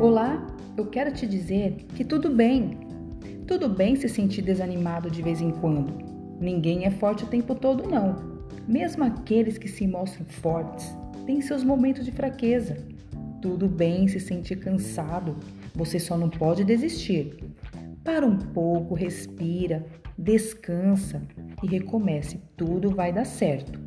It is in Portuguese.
Olá, eu quero te dizer que tudo bem. Tudo bem se sentir desanimado de vez em quando. Ninguém é forte o tempo todo, não. Mesmo aqueles que se mostram fortes têm seus momentos de fraqueza. Tudo bem se sentir cansado, você só não pode desistir. Para um pouco, respira, descansa e recomece. Tudo vai dar certo.